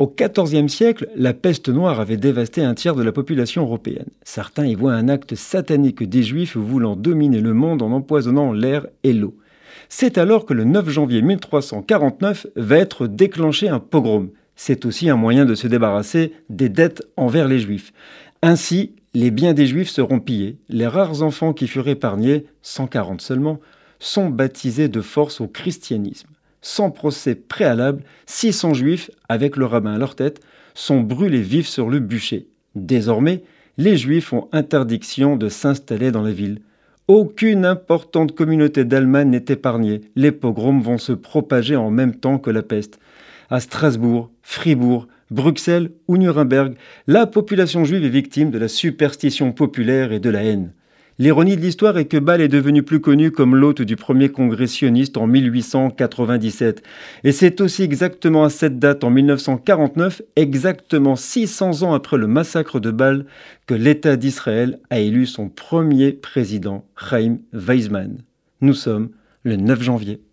Au XIVe siècle, la peste noire avait dévasté un tiers de la population européenne. Certains y voient un acte satanique des Juifs voulant dominer le monde en empoisonnant l'air et l'eau. C'est alors que le 9 janvier 1349 va être déclenché un pogrom. C'est aussi un moyen de se débarrasser des dettes envers les Juifs. Ainsi, les biens des Juifs seront pillés. Les rares enfants qui furent épargnés, 140 seulement, sont baptisés de force au christianisme sans procès préalable, 600 juifs, avec le rabbin à leur tête, sont brûlés vifs sur le bûcher. Désormais, les juifs ont interdiction de s'installer dans la ville. Aucune importante communauté d'Allemagne n'est épargnée. Les pogroms vont se propager en même temps que la peste. À Strasbourg, Fribourg, Bruxelles ou Nuremberg, la population juive est victime de la superstition populaire et de la haine. L'ironie de l'histoire est que Bâle est devenu plus connu comme l'hôte du premier congrès sioniste en 1897. Et c'est aussi exactement à cette date, en 1949, exactement 600 ans après le massacre de Bâle, que l'État d'Israël a élu son premier président, Chaim Weizmann. Nous sommes le 9 janvier.